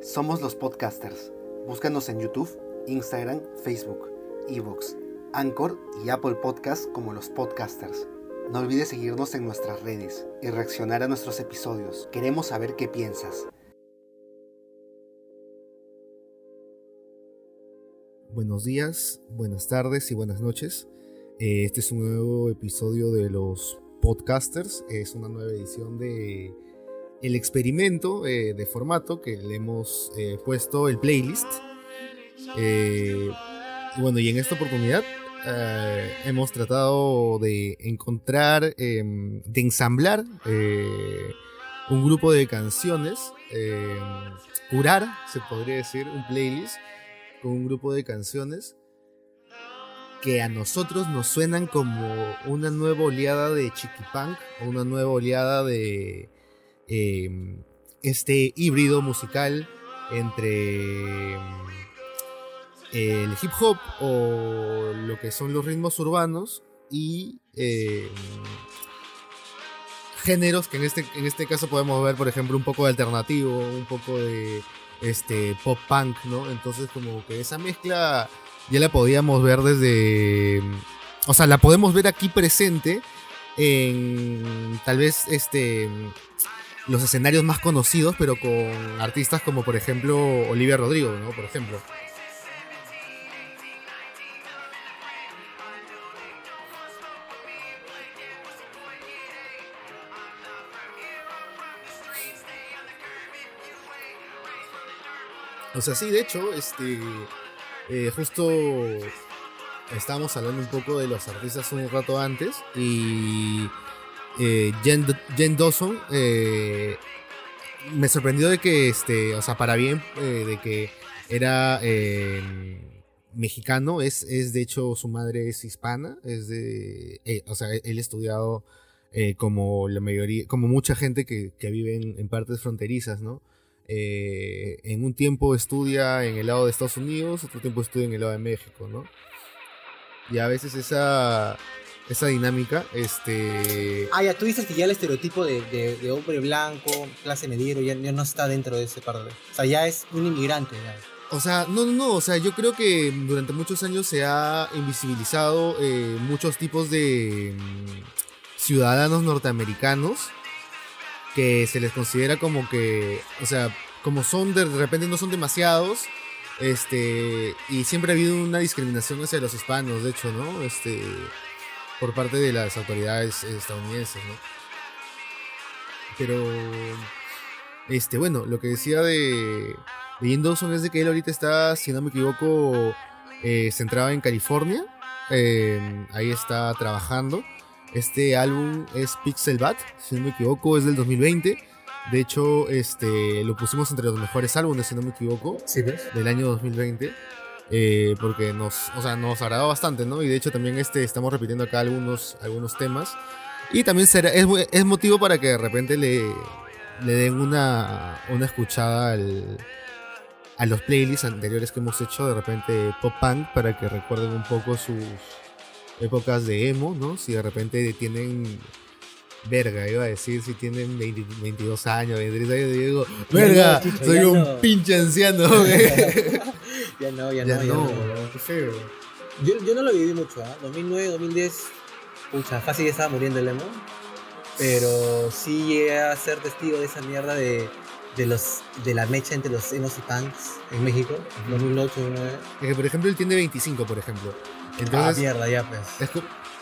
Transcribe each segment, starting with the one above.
Somos los podcasters. Búscanos en YouTube, Instagram, Facebook, Evox, Anchor y Apple Podcast como los podcasters. No olvides seguirnos en nuestras redes y reaccionar a nuestros episodios. Queremos saber qué piensas. Buenos días, buenas tardes y buenas noches. Eh, Este es un nuevo episodio de los podcasters. Es una nueva edición de el experimento eh, de formato que le hemos eh, puesto el playlist. Eh, y bueno, y en esta oportunidad hemos tratado de encontrar, em, de ensamblar un grupo de canciones, em, curar, se podría decir, un playlist con un grupo de canciones que a nosotros nos suenan como una nueva oleada de chiquipunk o una nueva oleada de eh, este híbrido musical entre el hip hop o lo que son los ritmos urbanos y eh, géneros que en este, en este caso podemos ver, por ejemplo, un poco de alternativo, un poco de este pop punk, ¿no? Entonces como que esa mezcla ya la podíamos ver desde o sea, la podemos ver aquí presente en tal vez este los escenarios más conocidos, pero con artistas como por ejemplo Olivia Rodrigo, ¿no? Por ejemplo. O sea, sí, de hecho, este eh, justo estábamos hablando un poco de los artistas un rato antes y eh, Jen, Dawson eh, me sorprendió de que, este, o sea, para bien, eh, de que era mexicano, es, es de hecho su madre es hispana, es de, o sea, él ha estudiado como la mayoría, como mucha gente que, que vive en, en partes fronterizas, ¿no? En un tiempo estudia en el lado de Estados Unidos, otro tiempo estudia en el lado de México, ¿no? Y a veces esa, esa dinámica, este... Ah, ya, tú dices que ya el estereotipo de, de- de hombre blanco, clase mediero, ya, ya no está dentro de ese par de... O sea, ya es un inmigrante, ya. O sea, no, no, no, o sea, yo creo que durante muchos años se ha invisibilizado eh, muchos tipos de mm, ciudadanos norteamericanos que se les considera como que, o sea, como son de repente no son demasiados, este, y siempre ha habido una discriminación hacia los hispanos, de hecho, ¿no? Este, por parte de las autoridades estadounidenses, ¿no? Pero, este, bueno, lo que decía de, de Dawson es de que él ahorita está, si no me equivoco, eh, centrado en California. Eh, ahí está trabajando. Este álbum es Pixel Bat, si no me equivoco, es del 2020. De hecho, este, lo pusimos entre los mejores álbumes, si no me equivoco, ¿Sí ves? del año 2020. Eh, porque nos, o sea, nos agradó bastante, ¿no? Y de hecho también este, estamos repitiendo acá algunos, algunos temas. Y también será, es, es motivo para que de repente le, le den una, una escuchada al, a los playlists anteriores que hemos hecho, de repente pop punk, para que recuerden un poco sus épocas de emo, ¿no? Si de repente tienen verga, iba a decir, si tienen 20 22 años, 23 años, digo, verga, soy un no". pinche anciano, güey. Ya no, ya, Ya no, ya no, no. weón, qué feo. Yo, yo no lo viví mucho, ¿ah? 2009, 2010, pucha, fácil ya estaba muriendo el emo. Pero sí llegué a ser testigo de esa mierda de, de, los, de la mecha entre los emos y punks en México, 2008, 2009. Es que, por ejemplo, él tiene 25, por ejemplo. ah, Entonces, mierda, ya pues. es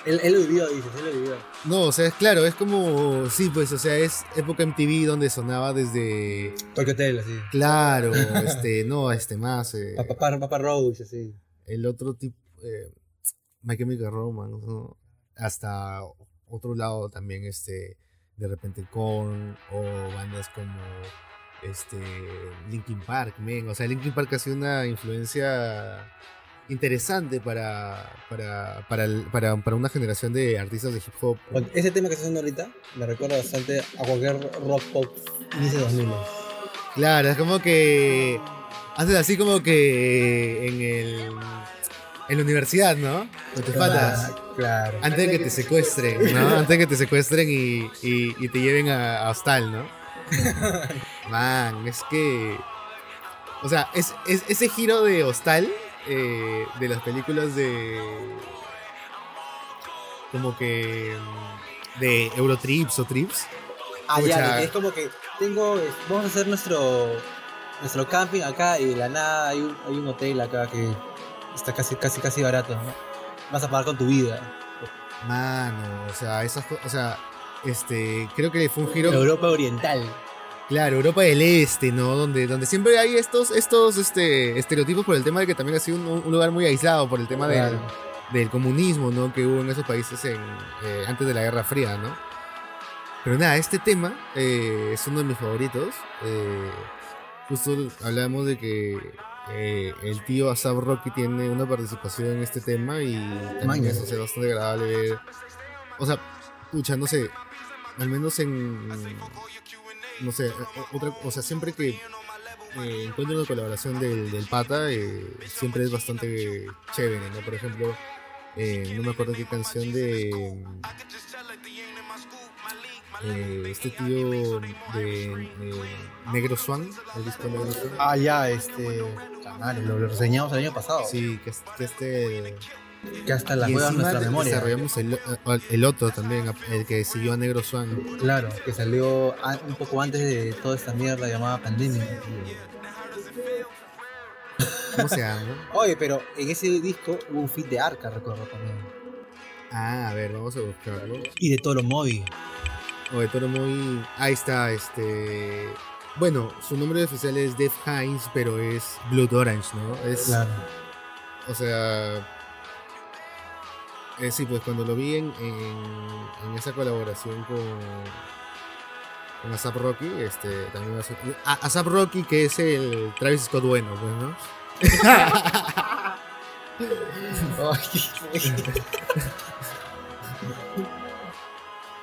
Él, él lo vivió, dices, él lo vivió. no, o sea, es claro, es como, sí, pues, o sea, es época MTV donde sonaba desde, Tokyo Hotel, así. claro, este, no, este más, eh, Papá, Papá Roach, así. el otro tipo, eh, My Chemical Romance, ¿no? hasta otro lado también, este, de repente Korn o bandas como, este, Linkin Park, men, o sea, Linkin Park ha sido una influencia interesante para, para, para, el- para, para una generación de artistas de hip hop. Ese tema que está haciendo ahorita me recuerda bastante a cualquier rock pop inicio de 2000. Claro, es como que haces así como que en el en la universidad, ¿no? Con tus patas. Claro. Antes de que te secuestren, ¿no? Antes de que te secuestren y, y- y te lleven a, a hostal, ¿no? Man, es que O sea, es, es- ese giro de hostal eh, de las películas de. Como que. de Eurotrips o Trips. Ah, Pucha. ya, es como que tengo, vamos a hacer nuestro nuestro camping acá y de la nada hay un, hay un hotel acá que está casi casi casi barato, ¿no? Vas a pagar con tu vida. Mano, o sea, esas co- O sea, este. Creo que fue un giro. Europa Oriental. Claro, Europa del Este, ¿no? Donde, donde siempre hay estos, estos este, estereotipos por el tema de que también ha sido un, un lugar muy aislado por el tema del, Claro. del comunismo, ¿no? Que hubo en esos países en, eh, antes de la Guerra Fría, ¿no? Pero nada, este tema eh, es uno de mis favoritos. Eh, justo hablamos de que eh, el tío Asap Rocky tiene una participación en este tema y también eso es bastante agradable ver. O sea, pucha, no sé, al menos en. No sé, otra, o sea, siempre que eh, encuentro una colaboración del, del pata, eh, siempre es bastante chévere, ¿no? Por ejemplo, eh, no me acuerdo qué canción de. eh, este tío de eh, Negro Swan, el disco Negro Swan. Ah, ya, este. Canales, lo, lo reseñamos el año pasado. Sí, que, que este. Que hasta juegas encima nuestra memoria. desarrollamos el, el otro también, el que siguió a Negro Swan. Claro, que salió a- un poco antes de toda esta mierda llamada pandemia. ¿Cómo se llama? Oye, pero en ese disco hubo un feat de Arca, recuerdo también. Ah, a ver, vamos a buscarlo. Y de Toro Móvil. O de Toro muy. Ahí está, este. Bueno, su nombre oficial es Def Hines, pero es Blood Orange, ¿no? Es, Claro. O sea. Eh, sí, pues cuando lo vi en, en, en esa colaboración con. Con Asap Rocky, este. También a- Asap Rocky, que es el Travis Scott bueno, pues, ¿no?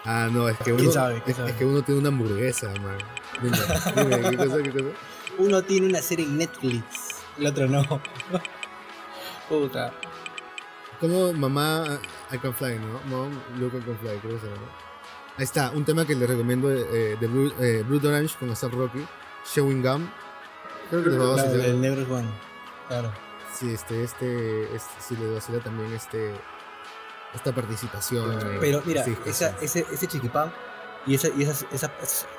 Ah, no, es que ¿Quién uno. es, que uno tiene una hamburguesa, man. Dime, dime, ¿qué cosa, qué cosa? Uno tiene una serie en Netflix, el otro no. Puta. Como mamá I Can Fly, ¿no? Mom, Look I Can Fly, creo que se llama. Ahí está, un tema que les recomiendo eh, de Blue, eh, Blood Orange con Asap Rocky, Showing Gum. Creo que les va a Claro, vacilar. el negro es bueno. Claro. Sí, este, este, este, sí les vacila también este, esta participación. Pero mira, este disco, esa, ese, ese chiquipán y esa, y esa, esa,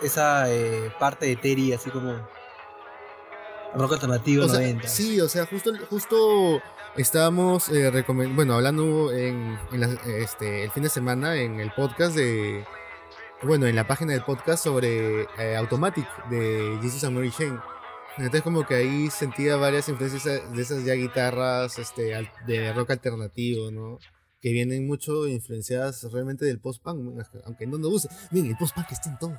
esa eh, parte de Terry así como rock alternativo O sea, 90. sí, o sea, justo, justo estábamos eh, bueno, hablando en, en la- este, el fin de semana en el podcast de, bueno, en la página del podcast sobre eh, Automatic de Jesus and Mary Chain. Entonces como que ahí sentía varias influencias de esas ya guitarras este, de rock alternativo, ¿no? Que vienen mucho influenciadas realmente del post-punk, aunque no nos guste. Miren, el post-punk está en todo.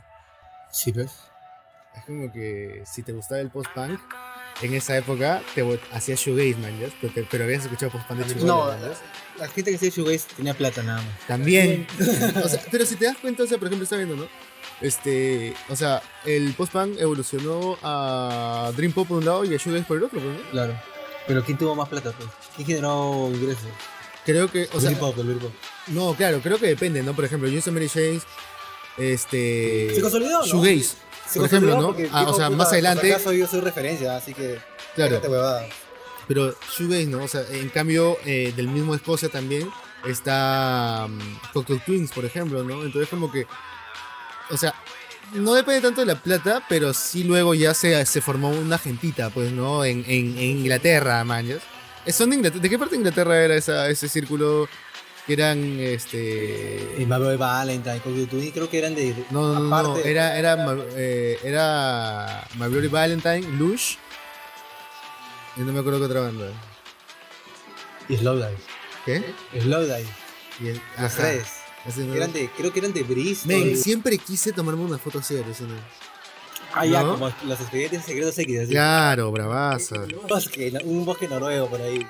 Sí, pues. Es como que si te gustaba el post-punk, en esa época te hacías shoegaze, man, ¿ya? Pero, te- pero habías escuchado post-punk de chibolo, No, la gente que hacía shoegaze tenía plata nada más. También. o sea, pero si te das cuenta, o sea, por ejemplo, está viendo, ¿no? Este, o sea, el post-punk evolucionó a Dream Pop por un lado y a shoegaze por el otro, pues, ¿no? Claro. Pero ¿quién tuvo más plata? Pues? ¿Quién generó ingresos? Creo que, o sea, el hip-hop. no, claro, creo que depende, ¿no? Por ejemplo, Jason Mary Chains, este... Se consolidó, ¿no? Shoegaze, Se por ejemplo, ¿no? Ah, o sea, puta, más adelante, acaso yo soy referencia, así que. claro. Pero Shoegaze, ¿no? O sea, en cambio, eh, del mismo Escocia también está um, Cocktail Twins, por ejemplo, ¿no? Entonces, como que. O sea, no depende tanto de la plata, pero sí luego ya se, se formó una gentita, pues, ¿no? En, en, en Inglaterra, mañas. ¿Son de, Inglaterra? ¿De qué parte de Inglaterra era esa, ese círculo que eran, este. Y Mabel Valentine, Cocktail Twins, creo que eran de. No, no, no, era, era, eh, era Bloody Valentine, Lush, y no me acuerdo qué otra banda. Y Slowdive. ¿Qué? Slowdive. Y el- Las ajá. tres. Eran de, creo que eran de Bristol. Men, siempre quise tomarme una foto así, alucina. ah, ya, ¿no? como los expedientes secretos X. Así. Claro, bravaza. Un bosque, un bosque noruego por ahí.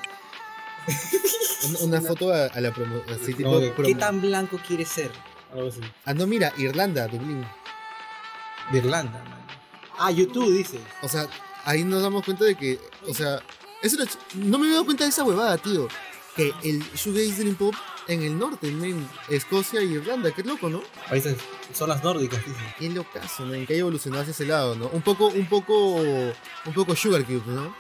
Una, una foto a, a la promo, así tipo. ¿Qué promo- tan blanco quieres ser? Algo así. Ah, no, mira, Irlanda, Dublín. De Irlanda, man. Ah, YouTube dices. O sea, ahí nos damos cuenta de que, o sea, eso era no me había dado cuenta de esa huevada, tío. Que el shoegaze dream pop en el norte, men. Escocia e Irlanda, qué loco, ¿no? Países, zonas nórdicas, dicen. Qué locazo, men, que haya evolucionado hacia ese lado, ¿no? Un poco, un poco, un poco Sugar Cube, ¿no?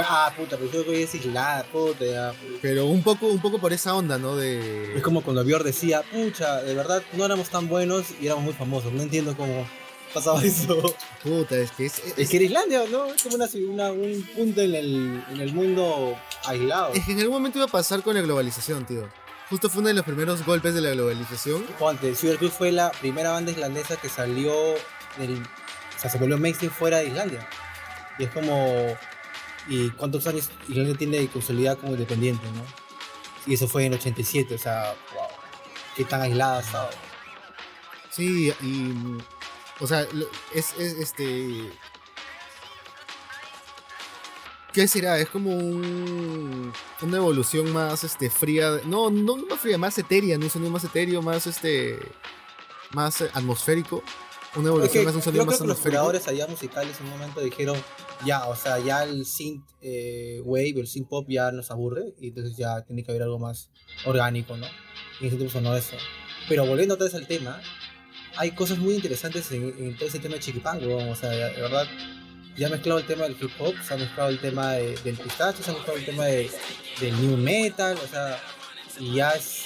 Ah, puta, pero yo creo que es Irlanda, puta. ya. Pero un poco, un poco por esa onda, ¿no? De. Es como cuando Bior decía, pucha, de verdad no éramos tan buenos y éramos muy famosos. No entiendo cómo pasaba eso. Puta, es que es, es- Es que era Islandia, ¿no? Es como una, una- un punto en el, en el mundo aislado. es que en algún momento iba a pasar con la globalización, tío. Justo fue uno de los primeros golpes de la globalización. Ponte, Sugar Cube fue la primera banda islandesa que salió del. O sea, se volvió mainstream fuera de Islandia. Y es como. ¿Y cuántos años Islandia tiene consolidada como independiente, no? Y eso fue en el 87, o sea, wow. Qué tan aislada ha estado. Sí, y. O sea, es, es este. ¿Qué será? Es como un, una evolución más este, fría. No, no más fría, más etérea, ¿no? un sonido más etéreo, más este. más atmosférico. Una Es evolución que más un creo más que los curadores allá musicales en un momento dijeron, ya, o sea, ya el synth eh, wave, el synth pop ya nos aburre y entonces ya tiene que haber algo más orgánico, ¿no? Y en ese tiempo sonó eso. Pero volviendo otra vez al tema, hay cosas muy interesantes en, en todo ese tema de chiquipango, o sea, de verdad, ya ha mezclado el tema del hip hop, se ha mezclado el tema de- del pistacho, se ha mezclado el tema de, del new metal, o sea, y ya es...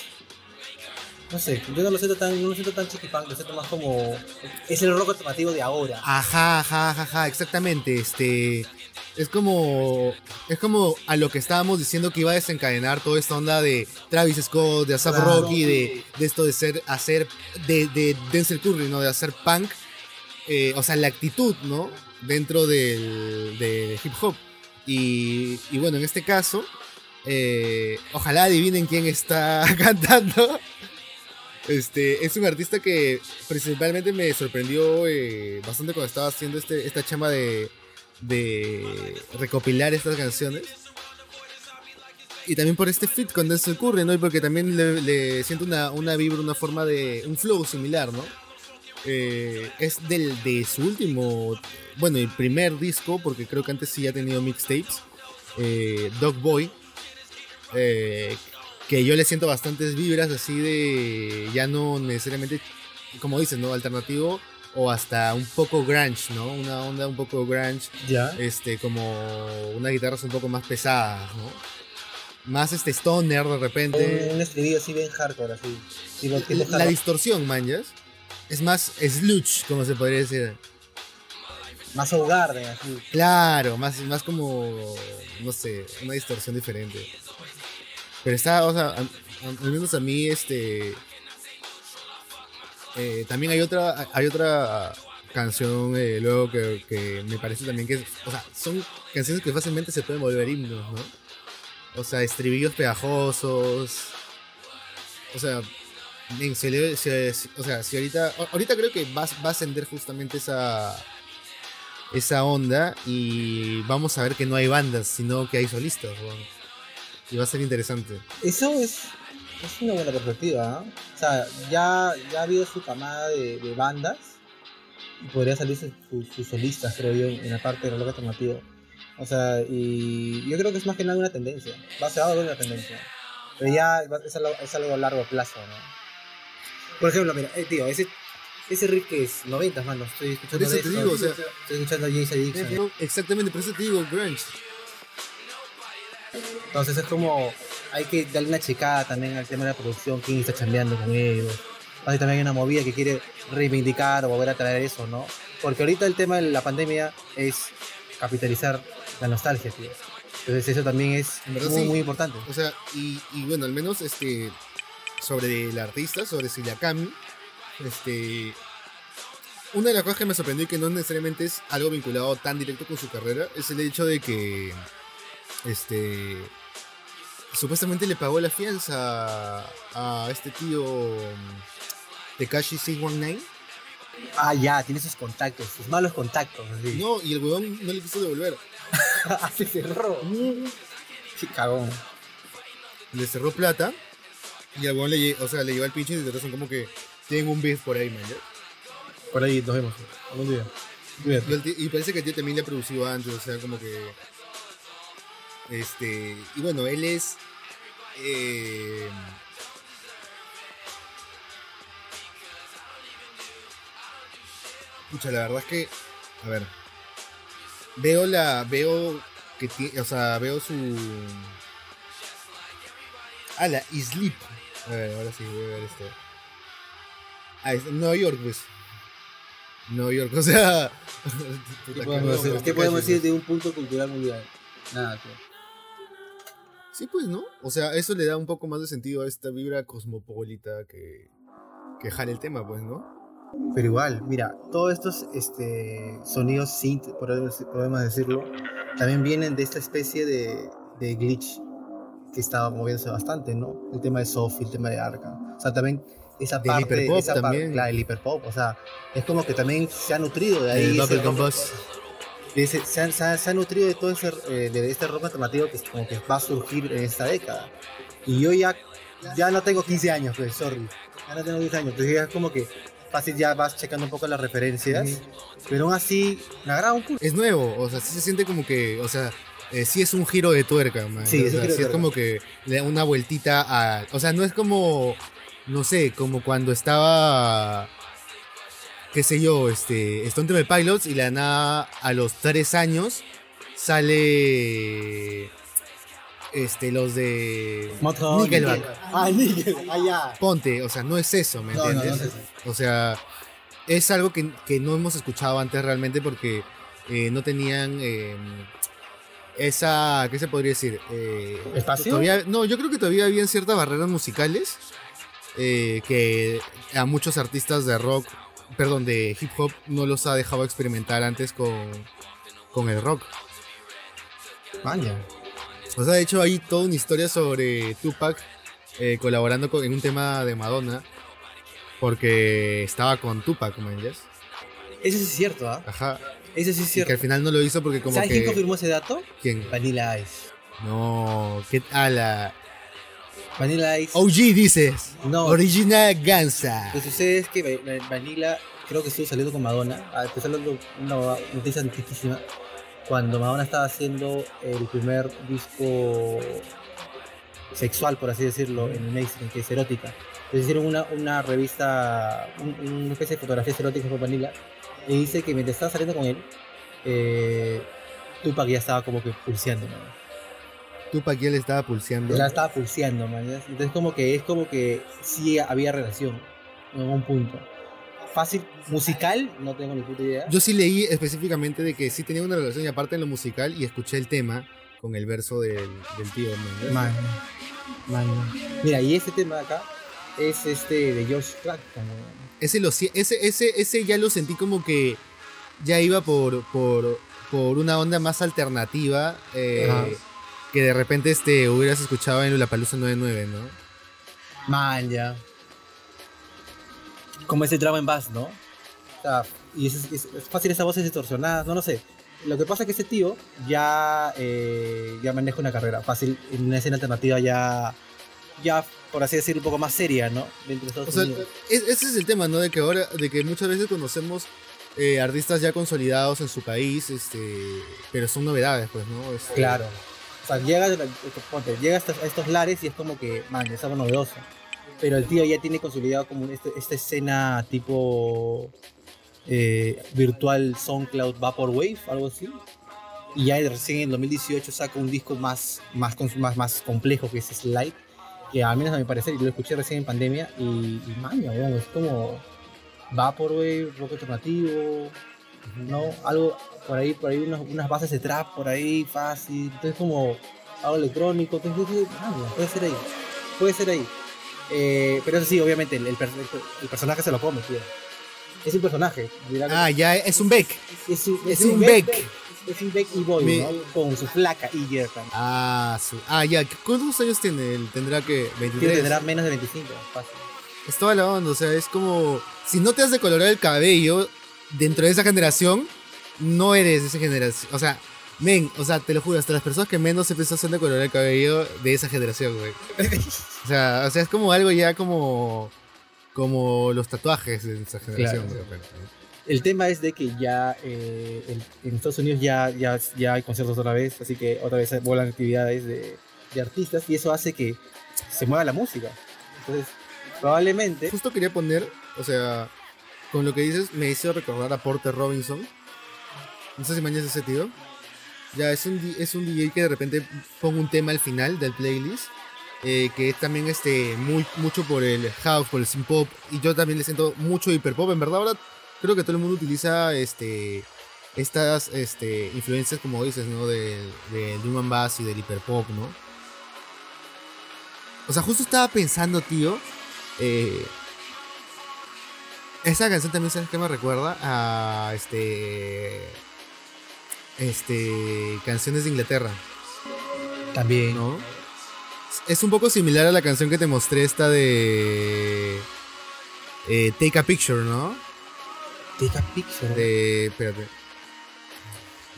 No sé, yo no lo siento tan, no lo siento tan chiquipán, lo siento más como... Es el rock alternativo de ahora. Ajá, ajá, ajá, ajá, exactamente. Este. Es como. Es como a lo que estábamos diciendo que iba a desencadenar toda esta onda de Travis Scott, de ASAP Claro. Rocky, de, de esto de ser, hacer, de, de Denzel Curry, ¿no? De hacer punk. eh, o sea, la actitud, ¿no? Dentro del, del hip hop. Y, y bueno, en este caso, eh, ojalá adivinen quién está cantando. Este, es un artista que principalmente me sorprendió eh, bastante cuando estaba haciendo este, esta chamba de, recopilar estas canciones. Y también por este fit con Denzel Curry, ¿no? Y porque también le, siento una, una vibra, una forma de. un flow similar, ¿no? Eh, es del, de su último. Bueno, el primer disco, porque creo que antes sí ha tenido mixtapes. Eh, Dog Boy. eh, que yo le siento bastantes vibras así de. Ya no necesariamente. Como dices, ¿no? Alternativo. O hasta un poco grunge, ¿no? Una onda un poco grunge Ya. este, como unas guitarras un poco más pesadas, ¿no? Más este stoner de Un, repente. un estribillo así bien hardcore, así. La distorsión, manjas. Es más sludge, como se podría decir. Más Soundgarden, así. Claro, más, más como, no sé, una distorsión diferente. Pero está, o sea, al menos a mí, este... eh, también hay otra, hay otra canción eh, luego que, me parece también que, o sea, son canciones que fácilmente se pueden volver himnos, ¿no? O sea, estribillos pegajosos. O sea, se o sea, si ahorita, ahorita creo que va, va a ascender justamente esa, esa onda y vamos a ver que no hay bandas, sino que hay solistas. weón. Y va a ser interesante. Eso es, es una buena perspectiva, ¿ah? O sea, ya, ya ha habido su camada de, de bandas y podría salir sus su, sus solistas, creo yo, en la parte del rock alternativo. O sea, y yo creo que es más que nada una tendencia. Va a ser algo una tendencia. Pero ya es algo, es algo a largo plazo, ¿no? Por ejemplo, mira, eh, tío, ese, ese riff que es 90, mano. Estoy escuchando Por eso te digo, o sea- estoy escuchando a James Addiction. Exactamente, por eso te digo, grunge. Entonces es como, hay que darle una checada también al tema de la producción, quién está chambeando con ellos. Hay también una movida que quiere reivindicar o volver a traer eso, ¿no? Porque ahorita el tema de la pandemia es capitalizar la nostalgia, tío. Entonces eso también es muy, sí. muy importante. O sea, y, y bueno, al menos este sobre el artista, sobre Kami este una de las cosas que me sorprendió y que no necesariamente es algo vinculado tan directo con su carrera es el hecho de que este supuestamente le pagó la fianza a este tío mm, Tekashi 619 Ah, ya, tiene sus contactos, sus malos contactos. No y el huevón no le quiso devolver se cerró. Qué cagón. le cerró plata y al huevón le, o sea, le llevó el pinche y de razón como que tienen un beef por ahí man. Por ahí nos vemos algún día. Y, el tío- y parece que el tío también le ha producido antes, o sea, como que. Este. Y bueno, él es. eh, Pucha, la verdad es que. A ver. Veo la. Veo que tiene. O sea, veo su. Ah, la Sleep. A ver, ahora sí voy a ver esto. Ah, es Nueva York, pues. Nueva York, o sea. ¿Qué podemos, decir, ¿qué podemos decir de un punto cultural mundial? Nada, tío. Sí, pues, ¿no? O sea, eso le da un poco más de sentido a esta vibra cosmopolita que, que jale el tema, pues, ¿no? Pero igual, mira, todos estos este, sonidos synth, podemos decirlo, también vienen de esta especie de, de glitch que estaba moviéndose bastante, ¿no? El tema de Sophie, el tema de Arca. O sea, también esa parte, esa también. Parte, el hiperpop, o sea, es como que también se ha nutrido de ahí. El ese, se, ha, se, ha, nutrido de todo ese, eh, de este rock alternativo que, como que va a surgir en esta década. Y yo ya, ya no tengo 15 años, pues, sorry. Ya no tengo 15 años, entonces ya es como que fácil ya vas checando un poco las referencias, pero aún así me agrada un poco. Es nuevo, o sea, sí se siente como que, o sea, eh, sí es un giro de tuerca, man. Sí, es, sí es como que le da una vueltita a, o sea, no es como, no sé, como cuando estaba, qué sé yo, este, Stone Temple Pilots y la nada a los tres años sale este, los de Nickelback. Ah, Nickelback, ah, Ponte, o sea, no es eso, ¿me entiendes? O sea, es algo que, no hemos escuchado antes realmente porque eh, no tenían em, esa, ¿qué se podría decir? Eh, ¿Espacio? no, yo creo que todavía habían ciertas barreras musicales eh, que a muchos artistas de rock, perdón, de hip hop no los ha dejado experimentar antes con, con el rock. Vaya. O sea, de hecho hay toda una historia sobre Tupac eh, colaborando en un tema de Madonna. Porque estaba con Tupac, ¿me entiendes? Eso sí es cierto, ¿ah? Ajá. Eso sí es cierto. Y que al final no lo hizo porque como ¿Sabes quién confirmó ese dato? ¿Quién? Vanilla Ice. No, ¿qué la Vanilla Ice. OG dices. No. Original Gansa. Lo que sucede es que Vanilla creo que estuvo saliendo con Madonna. Ah, te saliendo una noticia antiquísima cuando Madonna estaba haciendo el primer disco sexual, por así decirlo, en el mainstream, que es erótica. Les hicieron una, una revista, una especie de fotografías eróticas por Vanilla, y dice que mientras estaba saliendo con él, eh, Tupac ya estaba como que pulseando, man. Tupac ya le estaba pulseando. Ya estaba pulseando, man. Entonces como que es como que sí había relación en un punto fácil musical, no tengo ni puta idea. Yo sí leí específicamente de que sí tenía una relación y aparte en lo musical y escuché el tema con el verso del, del tío. Man, man, Mira, y ese tema de acá es este de George Clapton. Ese, lo, ese, ese, ese ya lo sentí como que ya iba por, por, por una onda más alternativa eh, que de repente este, hubieras escuchado en la Palusa 99, ¿no? Man, ya como ese drama en bass, ¿no? O sea, y es, fácil esas voces distorsionadas, no lo sé. Lo que pasa es que ese tío ya, eh, ya maneja una carrera fácil en una escena alternativa ya, ya por así decirlo, un poco más seria, ¿no? o sea, ese es el tema, ¿no? De que ahora, de que muchas veces conocemos eh, artistas ya consolidados en su país, este, pero son novedades, pues, ¿no? Este, claro. Sea, llega, llega a estos, lares y es como que, man, es algo novedoso pero el tío ya tiene consolidado como este, esta escena tipo eh, virtual SoundCloud Vaporwave, algo así. Y ya recién en 2018 saca un disco más, más, más, más complejo que es Slide, que al menos a mi parecer, lo escuché recién en pandemia, y, y maña, es como Vaporwave, rock alternativo, ¿no? Algo por ahí, por ahí unas bases de trap por ahí, fácil, entonces como algo electrónico, entonces, puede ser ahí, puede ser ahí. Eh, pero eso sí, obviamente, el, personaje se lo come, tío. Es un personaje. Ah, ya, es un Beck. Es, un, es, un, Beck. Es un Beck y Boy, ¿no? Con su flaca y Jerkan. Ah, ah, ya. ¿Cuántos años tiene él? Tendrá que 23. Tendrá menos de 25, fácil. Es toda la onda, o sea, es como. Si no te has decolorar el cabello dentro de esa generación, no eres de esa generación. O sea, Men, o sea, te lo juro, hasta las personas que menos se empezó de color el cabello de esa generación, güey. o, sea, o sea, es como algo ya como. como los tatuajes de esa generación, El tema es de que ya eh, en Estados Unidos ya, ya, ya hay conciertos otra vez, así que otra vez vuelan actividades de, de artistas y eso hace que se mueva la música. Entonces, probablemente... Justo quería poner, o sea, con lo que dices, me hizo recordar a Porter Robinson. No sé si mañana ese tío. Ya, es un, es un DJ que de repente ponga un tema al final del playlist. Eh, que es también este, muy, mucho por el house, por el synth pop. Y yo también le siento mucho hiper pop. En verdad, ahora creo que todo el mundo utiliza este, estas este, influencias, como dices, ¿no? Del, Drum and Bass y del hiper pop, ¿no? O sea, justo estaba pensando, tío. Eh, esa canción también, ¿sabes qué me recuerda? A este. Este. Canciones de Inglaterra. También. ¿No? Es un poco similar a la canción que te mostré, esta de. eh, Take a Picture, ¿no? Take a picture. De. Espérate.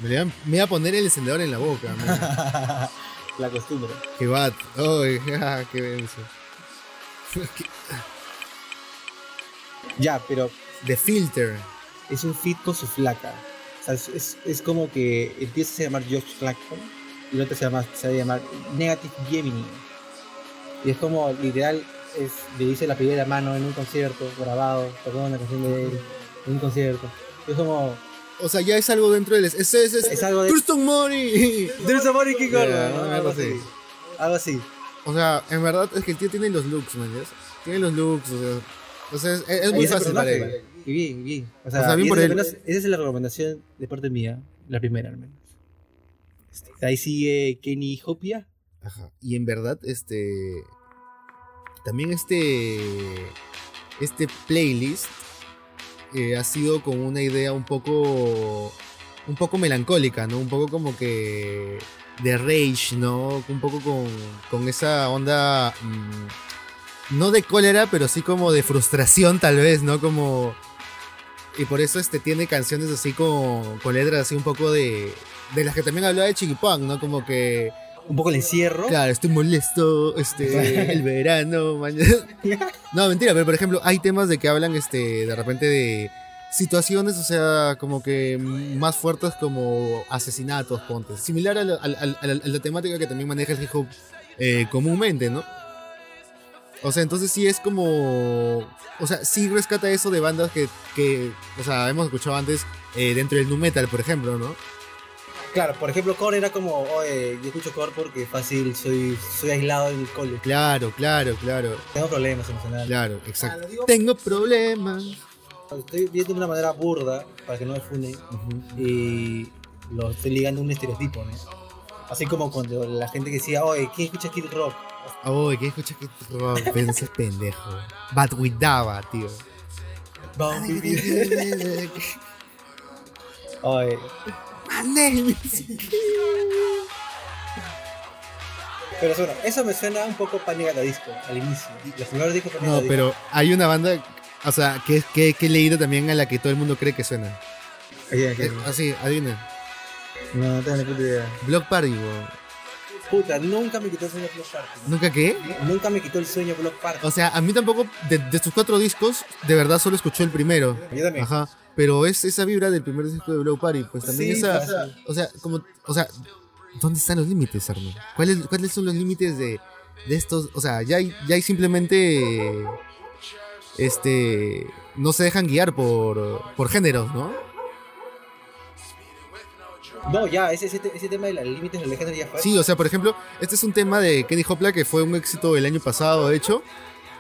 Me voy a, poner el encendedor en la boca, la costumbre. Qué bat. Oh, qué denso. Ya, pero The Filter. es un fit con su flaca. Sea, es, es, como que empieza a llamar Josh Clacton y el otro se, llama, se va a llamar Negative Gemini. Y es como, literal, es, le dice la primera mano en un concierto grabado, tocando una canción de él en un concierto. Es como, O sea, ya es algo dentro del. Es, es, es, Es algo de- Thurston Mori. There's a body kick on", Ya, ¿no? algo así. Algo así. O sea, en verdad es que el tío tiene los looks, man. Tiene los looks, o sea. Sea, es, Y muy fácil para él. Y bien, bien. O sea, sea, bien por él. esa es la recomendación de parte mía, la primera al menos. Este, Ahí sigue Kenny Hopia. Ajá. Y en verdad, este. También este. Este playlist eh, ha sido con una idea un poco. Un poco melancólica, ¿no? Un poco como que. De rage, ¿no? Un poco con, con esa onda. mm, no de cólera, pero sí como de frustración, tal vez, ¿no? Como. Y por eso este tiene canciones así con, con letras así un poco de. De las que también hablaba de Chiquipán, ¿no? Como que. Un poco el encierro. Claro, estoy molesto, este, el verano, mañana. No, mentira, pero por ejemplo, hay temas de que hablan, este, de repente de situaciones, o sea, como que más fuertes como asesinatos, pontes. Similar a la, a la- a la- a la temática que también maneja el hip hop eh, comúnmente, ¿no? O sea, entonces sí es como. O sea, sí rescata eso de bandas que, que o sea, hemos escuchado antes eh, dentro del nu metal, por ejemplo, ¿no? Claro, por ejemplo, Core era como, oye, yo escucho Core porque fácil, soy, soy aislado en el cole. Claro, claro, claro, Tengo problemas emocionales. claro, exacto. Tengo problemas. Estoy viendo de una manera burda, para que no me funen, y lo estoy ligando a un estereotipo, ¿no? Así como cuando la gente que decía, oye, ¿quién escucha Kid Rock? Oye, ¿qué escucha que Pensé pendejo. But with Dava, tío. Is- pero bueno, eso me suena un poco Panic! at the Disco, al inicio. Los primeros discos Panic! at No, pero hay una banda, o sea, que, que, que he leído también a la que todo el mundo cree que suena. Disco. Eh. Así, adivina. No, no tengo ni puta idea. Block Party, weón. Puta, nunca me quitó el sueño Block Party. ¿Nunca qué? Nunca me quitó el sueño Block Party. O sea, a mí tampoco, de, de sus cuatro discos, de verdad solo escuché el primero. Yo también. Ajá. Pero es esa vibra del primer disco de Block Party, pues también Sí, esa. O sea, como. O sea, ¿dónde están los límites, Arno? ¿Cuáles, ¿Cuáles son los límites de, de estos? O sea, ya hay, ya hay simplemente. Este. No se dejan guiar por, por géneros, ¿no? No, ya, ese, ese, ese tema de los límites del género ya fue. Sí, o sea, por ejemplo, este es un tema de Kenny Hopla que fue un éxito el año pasado, de hecho.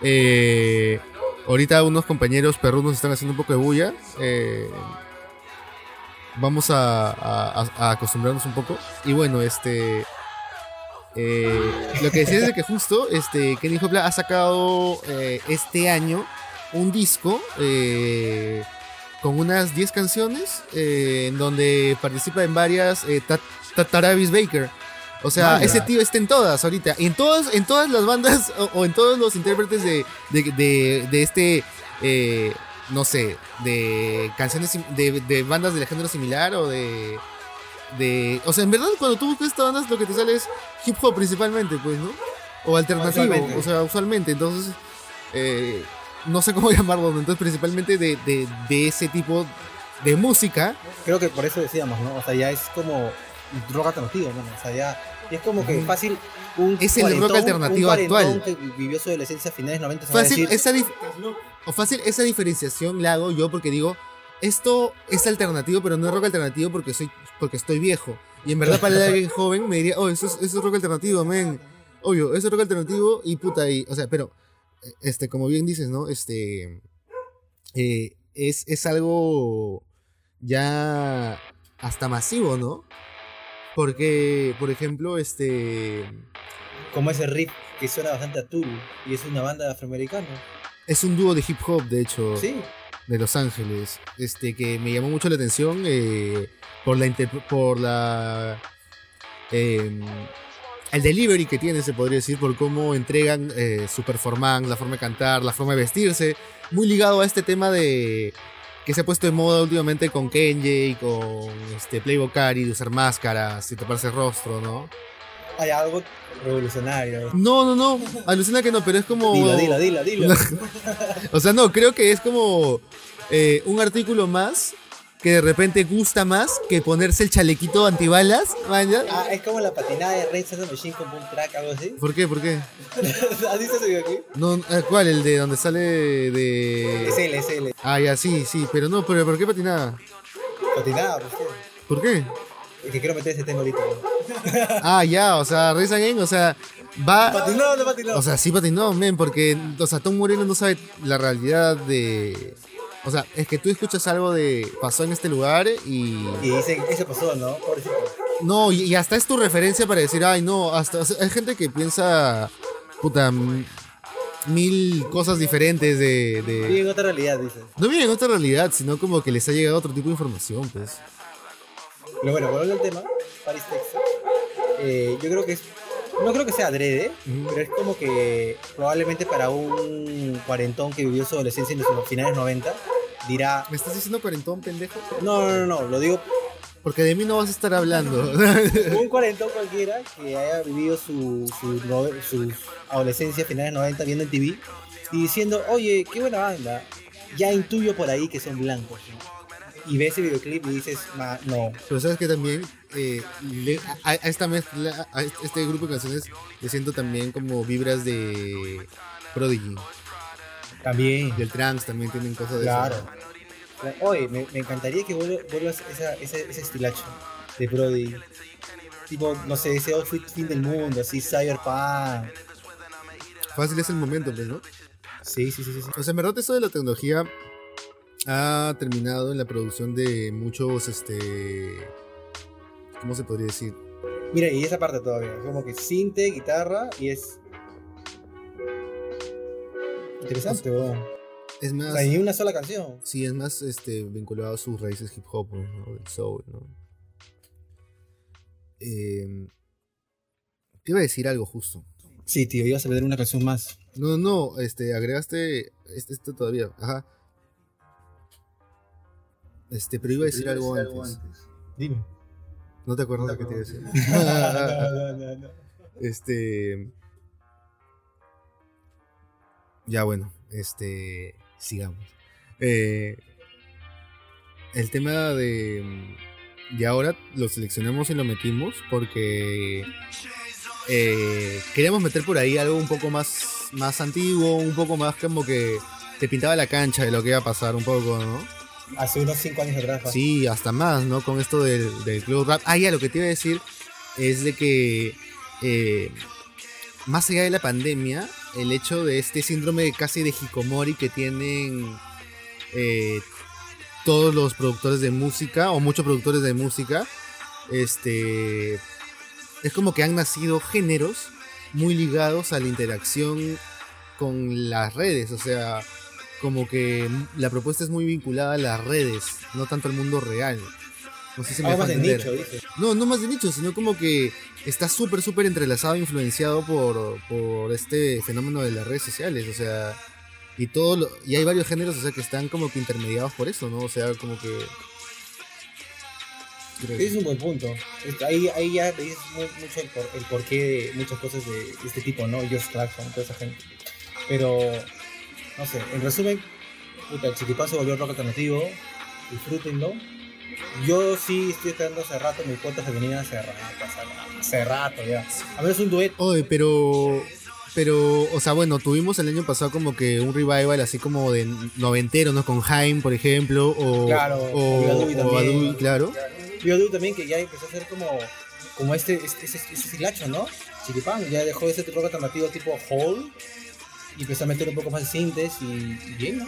Eh, ahorita unos compañeros perrunos están haciendo un poco de bulla. Eh, vamos a- a acostumbrarnos un poco. Y bueno, este. eh, lo que decía es de que justo este, Kenny Hopla ha sacado eh, este año un disco eh, con unas 10 canciones eh, en donde participa en varias eh, Ta- Ta- Travis Baker. O sea, ese tío está en todas ahorita. En todas, en todas las bandas o, o en todos los intérpretes de, de, de- de este, eh, no sé, de canciones de, de bandas del género similar o de, de... O sea, en verdad cuando tú buscas estas bandas lo que te sale es hip hop principalmente, pues, ¿no? O alternativo, o sea, usualmente. Entonces, eh, no sé cómo llamarlo, entonces principalmente de, de, de ese tipo de música. Creo que por eso decíamos, ¿no? O sea, ya es como rock alternativo, mano. O sea, ya es como que fácil un Es el rock alternativo un actual. que vivió su adolescencia a finales 90 se va a Fácil, decir, esa o fácil, esa diferenciación la hago yo porque digo, esto es alternativo, pero no es rock alternativo porque soy porque estoy viejo. Y en verdad para alguien joven me diría, oh, eso es, eso es rock alternativo, men. Obvio, eso es rock alternativo y puta, y, o sea, pero, este, como bien dices, ¿no? Este, eh, es, es algo ya hasta masivo, ¿no? Porque, por ejemplo, este, como ese riff que suena bastante a Tool y es una banda afroamericana. es un dúo de hip hop, de hecho. Sí, de Los Ángeles, este que me llamó mucho la atención eh, por la por la eh, el delivery que tiene, se podría decir, por cómo entregan eh, su performance, la forma de cantar, la forma de vestirse, muy ligado a este tema de que se ha puesto de moda últimamente con Kenji y con este Playboy Cari, de usar máscaras y taparse el rostro, ¿no? hay algo revolucionario. No, no, no, alucina que no, pero es como Dilo, dilo, dilo, dilo. O sea, no, creo que es como eh, un artículo más que de repente gusta más que ponerse el chalequito antibalas. ¿vaya? Ah, es como la patinada de Red the Machine con un track, algo así. ¿Por qué? ¿Por qué? ¿Has visto ese videoclip? No, eh, ¿Cuál? El de donde sale de... Es él. Ah, ya, sí, sí, pero no, pero ¿por qué patinada? Patinada, pues sí. ¿Por qué? Es que quiero meter ese tema ahorita. Ah, ya, o sea, Reza Gang, o sea, va... Patinado, no patinado. O sea, sí patinó, men, porque, o sea, Tom Moreno no sabe la realidad de... O sea, es que tú escuchas algo de pasó en este lugar y... y dicen, eso pasó, ¿no? Pobrecito. No, y, y hasta es tu referencia para decir, ay, no, hasta o sea, hay gente que piensa, puta, mil cosas diferentes de... de- Vive en otra realidad, dices. No viven en otra realidad, sino como que les ha llegado otro tipo de información, pues. Pero bueno, volviendo al tema, Paris, Texas. eh, yo creo que es. No creo que sea adrede, pero es como que probablemente para un cuarentón que vivió su adolescencia en los finales 90, dirá. ¿Me estás diciendo cuarentón, pendejo? No, no, no, no, lo digo Porque de mí no vas a estar hablando. un cuarentón cualquiera que haya vivido su, su, su adolescencia, finales 90, viendo en TV y diciendo, oye, qué buena banda. Ya intuyo por ahí que son blancos. ¿no? Y ves ese videoclip y dices, "Ma, no. Pero sabes que también eh, le- a, a esta mezcla, a este grupo de canciones, le siento también como vibras de Prodigy. También. Del trance también tienen cosas de Claro. eso. Claro. Oye, me, me encantaría que vuelva- vuelvas esa, ese, ese estilacho de Brody. Tipo, no sé, ese outfit fin del mundo, así, cyberpunk. Fácil es el momento, pues, ¿no? Sí, sí, sí, sí. sí. O sea, en verdad eso de la tecnología ha terminado en la producción de muchos, este... ¿Cómo se podría decir? Mira, y esa parte todavía, como que cinte, guitarra y es. Interesante, weón. Es O más... sea, y una sola canción. Sí, es más este, vinculado a sus raíces hip hop, ¿no? Del soul, ¿no? Eh, te iba a decir algo justo. Sí, tío, ibas a pedir una canción más. No, no, este, agregaste este, este todavía, ajá. Este, pero iba a decir algo antes. Dime. No te acuerdas de qué te iba a decir. no, no, no. Este. Ya bueno, este. Sigamos. Eh, el tema de. Y ahora lo seleccionamos y lo metimos porque. eh, queríamos meter por ahí algo un poco más, más antiguo, un poco más como que te pintaba la cancha de lo que iba a pasar un poco, ¿no? Hace unos 5 años atrás. Sí, hasta más, ¿no? Con esto del, del club rap. Ah, ya, lo que te iba a decir es de que eh, más allá de la pandemia, el hecho de este síndrome casi de hikomori que tienen eh, todos los productores de música o muchos productores de música, este es como que han nacido géneros muy ligados a la interacción con las redes, o sea, como que la propuesta es muy vinculada a las redes, no tanto al mundo real. No sé si me Algo dejo más de entender. nicho, dice. No, no más de nicho, sino como que está súper, súper entrelazado, influenciado por, por este fenómeno de las redes sociales, o sea, y todo lo- y hay varios géneros, o sea, que están como que intermediados por eso, ¿no? O sea, como que... Ese es un buen punto. Ahí, ahí ya mu- mucho el, por, el porqué de muchas cosas de este tipo, ¿no? George Clarkson, toda esa gente. Pero, no sé, en resumen, puta, el chiquipazo volvió rock alternativo, disfrútenlo. Yo sí estoy esperando hace rato mi cuota femenina hace rato, hace rato, ya. A menos un dueto. Oye, pero. Pero, o sea, bueno, tuvimos el año pasado como que un revival así como de noventero, ¿no? Con Jaime, por ejemplo, o. Claro, o, o también. Adui, claro. Yo también que ya empezó a ser como, como este, este, este, este ¿no? Chiquipán, ya dejó ese rock alternativo tipo Hall y empezó a meter un poco más de sintes y, y bien, ¿no?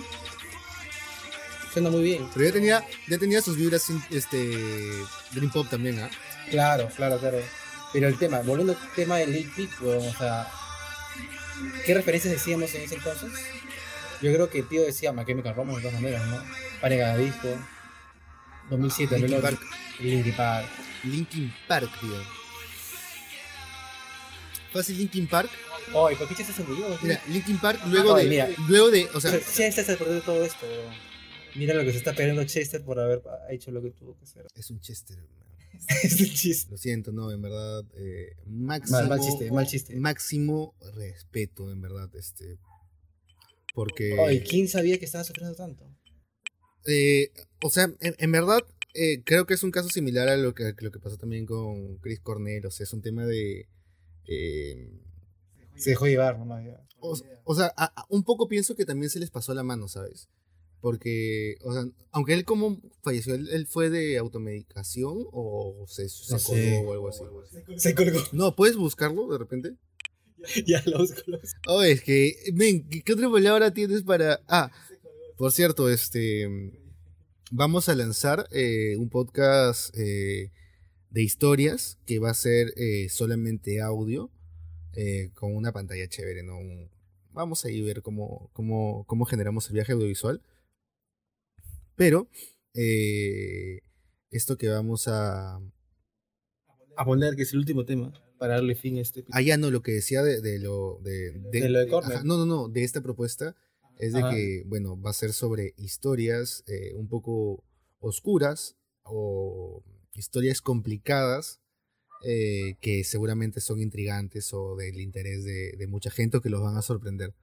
Suena muy bien. Pero ya tenía, ya tenía sus vibras, este. Dream Pop también, ¿ah? Claro, claro, claro. Pero el tema, volviendo al tema del Lil Peep, o sea, ¿qué referencias decíamos en ese entonces? Yo creo que tío decía My Chemical Romance de todas maneras, ¿no? Pánica de disco, 2007, Linkin 2008, Park. Linkin Park. Linkin Park, tío. Fácil Linkin Park. Oye, ¿por qué se murió? Mira, Linkin Park luego Oye, de. mira. Luego de. O sea, perdió de todo esto. Mira lo que se está perdiendo Chester por haber hecho lo que tuvo que hacer. es un Chester, es un chiste. Lo siento, no, en verdad. eh, máximo. Mal, mal chiste, mal chiste. Máximo respeto, en verdad, este. Porque. Oye, ¿quién sabía que estaba sufriendo tanto? eh, o sea, en, en verdad, eh, creo que es un caso similar a lo que, lo que pasó también con Chris Cornell. O sea, es un tema de. eh, Se dejó llevar nomás. O, o sea, a- a- un poco pienso que también se les pasó la mano, ¿sabes? Porque, o sea, aunque él como falleció, él, él fue de automedicación o se, se No colgó sé. o algo así. Se colgó. No, ¿puedes buscarlo de repente? ya lo busco, lo busco. Oh, es que, ven, ¿qué, otra palabra tienes para...? Ah, por cierto, este... Vamos a lanzar eh, un podcast eh, de historias que va a ser eh, solamente audio eh, con una pantalla chévere, ¿no? Un- vamos a ir a ver cómo, cómo, cómo generamos el viaje audiovisual. Pero eh, esto que vamos a... A poner que es el último tema para darle fin a este episodio. Ah, ya no, lo que decía de, de lo de, De ajá, no, no, no, de esta propuesta es de Ajá. que, bueno, va a ser sobre historias eh, un poco oscuras o historias complicadas eh, que seguramente son intrigantes o del interés de, de mucha gente o que los van a sorprender.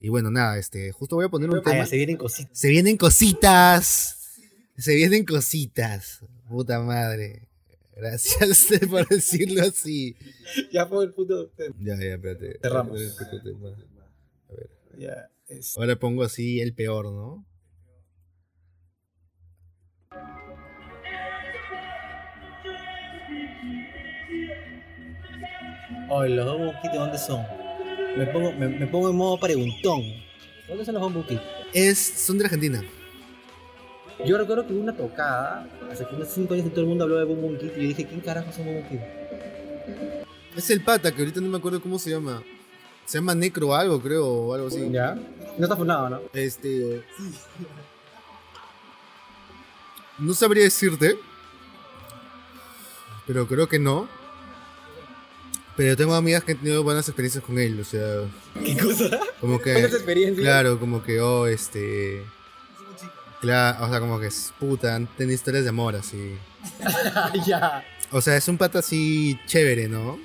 Y bueno, nada, este, justo voy a poner un tema. se vienen cositas. Se vienen cositas. Se vienen cositas. Puta madre. Gracias por decirlo así. ya fue el puto tema. Ya, ya, espérate. Cerramos. A ver. Ya, es- Ahora pongo así el peor, ¿no? Oye, los dos Monkey, ¿dónde son? Me pongo, me, me pongo en modo preguntón. ¿Dónde son los Monkey? Es, son de Argentina. Yo recuerdo que hubo una tocada, hace unos 5 años que todo el mundo habló de Boom Kid y yo dije, ¿quién carajo son Boom Kid? Es el pata, que ahorita no me acuerdo cómo se llama. Se llama Necro algo, creo, o algo así. ¿Ya? No está funado, ¿no? Este. No sabría decirte. Pero creo que no. Pero tengo amigas que han tenido buenas experiencias con él, o sea. ¿Qué cosa? Como que. ¿Cuál es tu experiencia? Claro, como que, oh, este. Claro, o sea, como que es puta, han tenido historias de amor así. ya. O sea, es un pata así chévere, ¿no?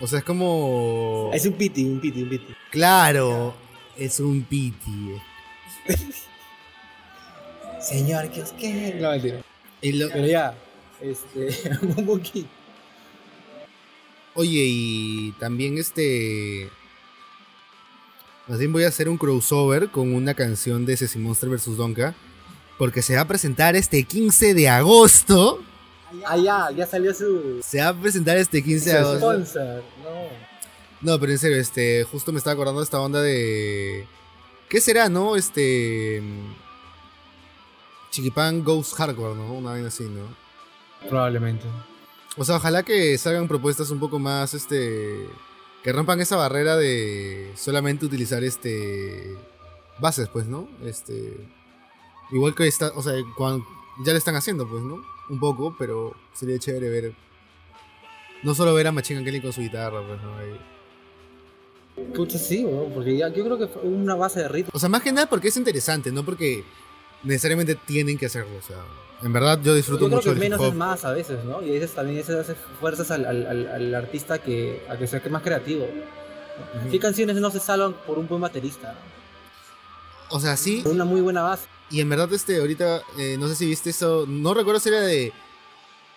O sea, es como. Es un piti, un piti, un piti. Claro, es un piti. Señor, ¿qué es que? No, mentira. Lo- Pero ya, este. Oye, y también este. Más bien voy a hacer un crossover con una canción de Ceci Monster vs. Donka. Porque se va a presentar este 15 de agosto. Ah, ya, ya salió su, Se va a presentar este 15 de agosto. sponsor. No. No, pero en serio, este. Justo me estaba acordando de esta onda de. ¿Qué será, no? Este. Chiquipan Ghost Hardcore, ¿no? Una vaina así, ¿no? Probablemente. O sea, ojalá que salgan propuestas un poco más, este, que rompan esa barrera de solamente utilizar, este, bases, pues, ¿no? Este, igual que está, o sea, ya lo están haciendo, pues, ¿no? Un poco, pero sería chévere ver, no solo ver a Machine Kelly con su guitarra, pues, ¿no? Ahí. Pucha, sí, weón, porque ya, yo creo que fue una base de ritmo. O sea, más que nada porque es interesante, no porque necesariamente tienen que hacerlo, o sea, en verdad yo disfruto Yo creo mucho que del hip menos hop. es más a veces, ¿no? Y a veces también eso hace fuerzas al, al, al, al artista que, a que sea que más creativo. ¿no? ¿Qué canciones no se salvan por un buen baterista? O sea, sí, Por una muy buena base. Y en verdad, este, ahorita, eh, no sé si viste eso, no recuerdo si era de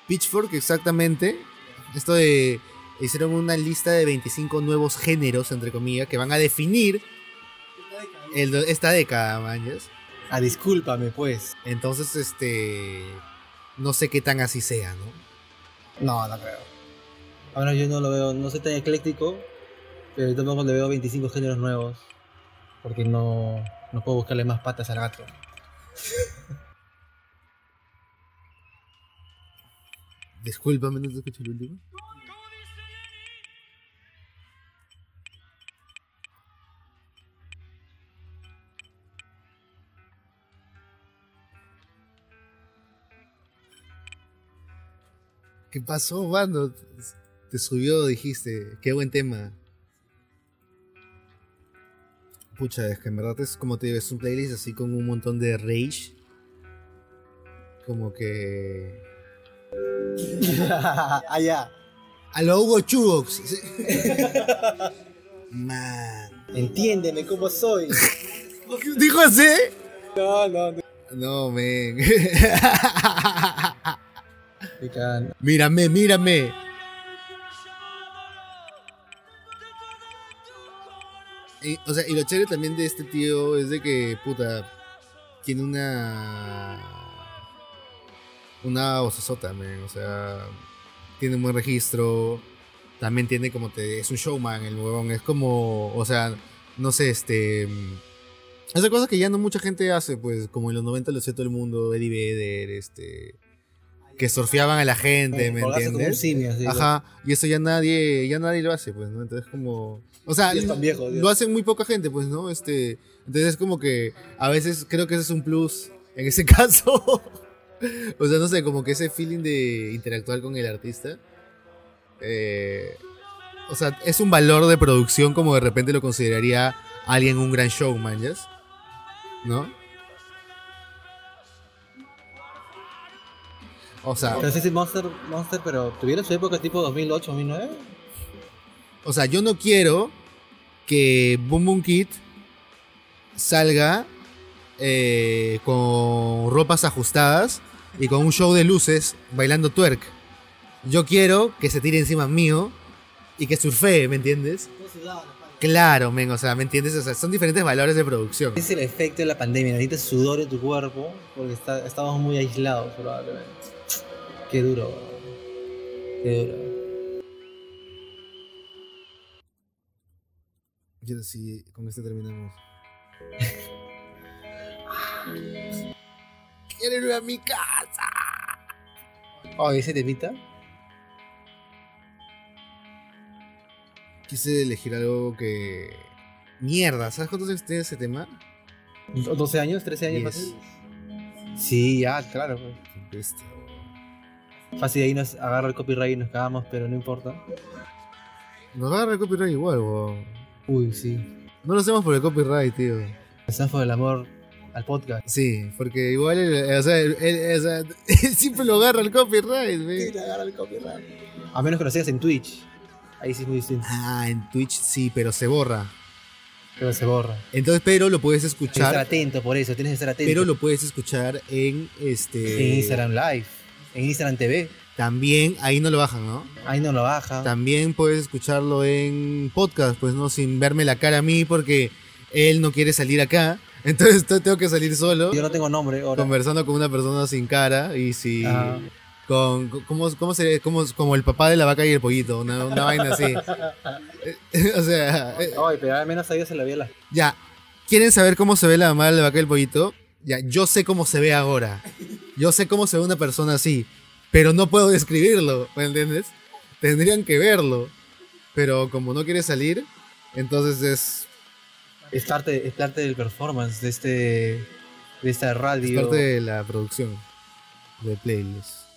Pitchfork exactamente. Esto de, hicieron una lista de 25 nuevos géneros, entre comillas, que van a definir el- esta década, mañas. Ah, discúlpame, pues. Entonces, este, no sé qué tan así sea, ¿no? No, no creo. Ahora yo no lo veo, no soy tan ecléctico, pero tampoco le veo 25 géneros nuevos. Porque no, no puedo buscarle más patas al gato. Discúlpame, no te escuché el último. ¿Qué pasó, mano? Te subió, dijiste. Qué buen tema. Pucha, es que en verdad es como te digo, es un playlist así con un montón de rage. Como que. ya. A lo Hugo Chubox. Man. Entiéndeme cómo soy. ¿Dijo así? No, no, no. No, men. Mírame, mírame. Y, o sea, y lo chévere también de este tío es de que, puta, tiene una. Una osasota, men. O sea, tiene un buen registro. También tiene como te. Es un showman, el huevón. Es como. O sea, no sé, este. Esa cosa que ya no mucha gente hace, pues, como en los 90 lo hacía todo el mundo, Eddie Vedder, este. Que surfeaban a la gente, ¿me entiendes? simio, Ajá, y eso ya nadie, ya nadie lo hace, pues, ¿no? Entonces como. O sea, ya. lo hacen muy poca gente, pues, ¿no? Este. Entonces es como que a veces creo que ese es un plus en ese caso. o sea, no sé, como que ese feeling de interactuar con el artista. eh, o sea, es un valor de producción como de repente lo consideraría alguien un gran showman, ¿ya? ¿No? O sea, Pero sí, sí, Monster, Monster, pero ¿tuvieron su época tipo 2008, 2009? O sea, yo no quiero que Boom Boom Kid salga eh, con ropas ajustadas y con un show de luces bailando twerk. Yo quiero que se tire encima mío y que surfee, ¿me entiendes? Claro, men, o sea, ¿me entiendes? O sea, son diferentes valores de producción. Es el efecto de la pandemia, necesitas sudor en tu cuerpo porque está- estamos muy aislados probablemente. Qué duro, qué duro. Yo sí, con este terminamos. Quiero ir a mi casa. Oh, ¿y ese temita? Quise elegir algo que... Mierda, ¿sabes cuántos años tiene ese tema? ¿12 años? ¿13 años fácil? Sí, ya, claro. pues. Fácil ahí nos agarra el copyright y nos cagamos, pero no importa. Nos va a dar el copyright igual, weón. Uy, sí. No lo hacemos por el copyright, tío. Pensamos por el amor al podcast. Sí, porque igual, el- o sea, o sea, siempre lo agarra el copyright, ve. agarra el copyright. A menos que lo sigas en Twitch. Ahí sí es muy distinto. Ah, en Twitch sí, pero se borra. Pero se borra. Entonces, pero lo puedes Tienes que estar escuchar, atento por eso, tienes que estar atento. pero lo puedes escuchar en este... En Instagram Live, en Instagram TV. También, ahí no lo bajan, ¿no? Ahí no lo baja. También puedes escucharlo en podcast, pues no, sin verme la cara a mí porque él no quiere salir acá. Entonces te- tengo que salir solo, Yo no tengo nombre ahora. conversando con una persona sin cara y si... Ajá. Con, ¿cómo, cómo sería? Como, como el papá de la vaca y el pollito, una, una vaina así. o sea, eh, Ay, pero al menos ahí se la a la. ya. ¿Quieren saber cómo se ve la mamá de la vaca y el pollito? Ya, yo sé cómo se ve ahora. Yo sé cómo se ve una persona así. Pero no puedo describirlo, ¿me entiendes? Tendrían que verlo. Pero como no quiere salir, entonces es, Es parte, es parte del performance de este. de esta es radio. parte de la producción de playlist.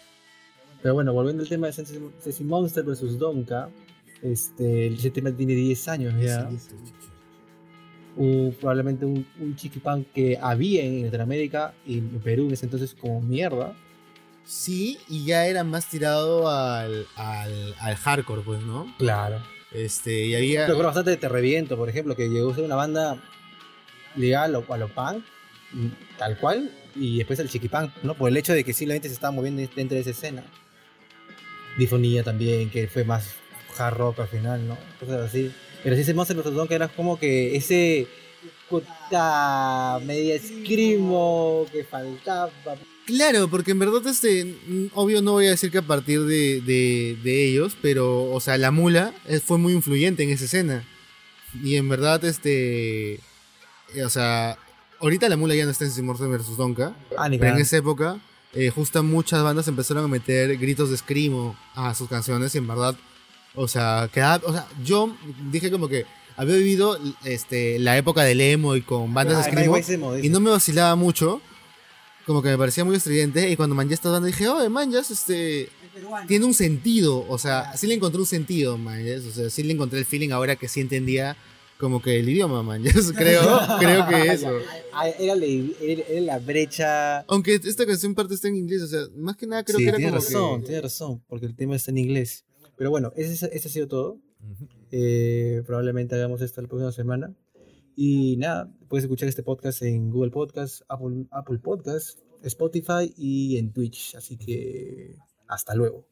Pero bueno, volviendo al tema de Sensi Monster versus Donka. Este, ese tema tiene 10 años ya. Hubo probablemente un, un chiquipán que había en Latinoamérica y en Perú en ese entonces como mierda. Sí, y ya era más tirado al, al, al hardcore, pues, ¿no? Claro. Este, y había. Bastante de Te Reviento, por ejemplo, que llegó a ser una banda legal o a lo punk tal cual, y después el chiquipán, ¿no? Por el hecho de que simplemente se estaba moviendo dentro de esa escena. Difonía también, que fue más hard rock al final, ¿no? Cosas así. Pero sí se Monster Mastodon que era como que ese media escrimo que faltaba. Claro, porque en verdad, este, obvio no voy a decir que a partir de, de, de ellos, pero, o sea, la mula eh, fue muy influyente en esa escena. Y en verdad, este, eh, o sea, ahorita la mula ya no está en Simorse vs. Donka, Ah, pero en esa época, eh, justo muchas bandas empezaron a meter gritos de screamo a sus canciones y en verdad, o sea, quedaba, o sea, yo dije como que había vivido este, la época del emo y con bandas de Ah, screamo Wise se y no me vacilaba mucho, como que me parecía muy estridente y cuando manché esta banda dije, oye, man, ya es, este, tiene un sentido, o sea, sí le encontré un sentido, man, ya es, o sea, sí le encontré el feeling ahora que sí entendía como que el idioma, man, es, creo, creo que eso. Ah, Era, la- era- era la brecha. Aunque esta canción parte está en inglés, o sea, más que nada creo sí, que era tienes como razón, que... tienes razón, porque el tema está en inglés. Pero bueno, ese, ese ha sido todo. Eh, probablemente hagamos esto la próxima semana. Y nada, puedes escuchar este podcast en Google Podcast, Apple, Apple Podcast, Spotify y en Twitch. Así que hasta luego.